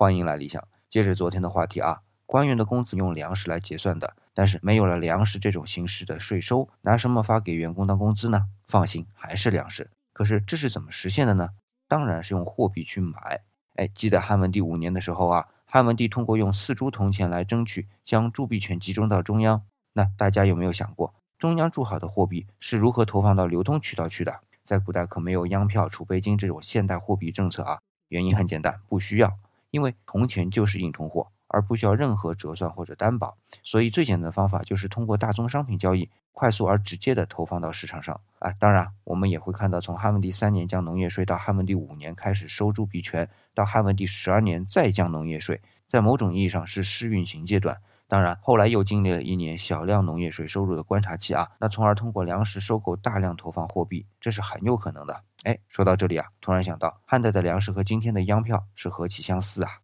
欢迎来理想。接着昨天的话题啊，官员的工资用粮食来结算的，但是没有了粮食这种形式的税收，拿什么发给员工当工资呢？放心，还是粮食。可是这是怎么实现的呢？当然是用货币去买。哎，记得汉文帝五年的时候啊，汉文帝通过用四铢铜钱来争取将铸币权集中到中央。那大家有没有想过，中央铸好的货币是如何投放到流通渠道去的？在古代可没有央票、储备金这种现代货币政策啊。原因很简单，不需要，因为铜钱就是硬通货，而不需要任何折算或者担保。所以最简单的方法就是通过大宗商品交易，快速而直接的投放到市场上。啊，当然我们也会看到，从汉文帝三年降农业税到汉文帝五年开始收铸币权，到汉文帝十二年再降农业税，在某种意义上是试运行阶段。当然，后来又经历了一年小量农业税收入的观察期啊，那从而通过粮食收购大量投放货币，这是很有可能的。哎，说到这里啊，突然想到，汉代的粮食和今天的央票是何其相似啊！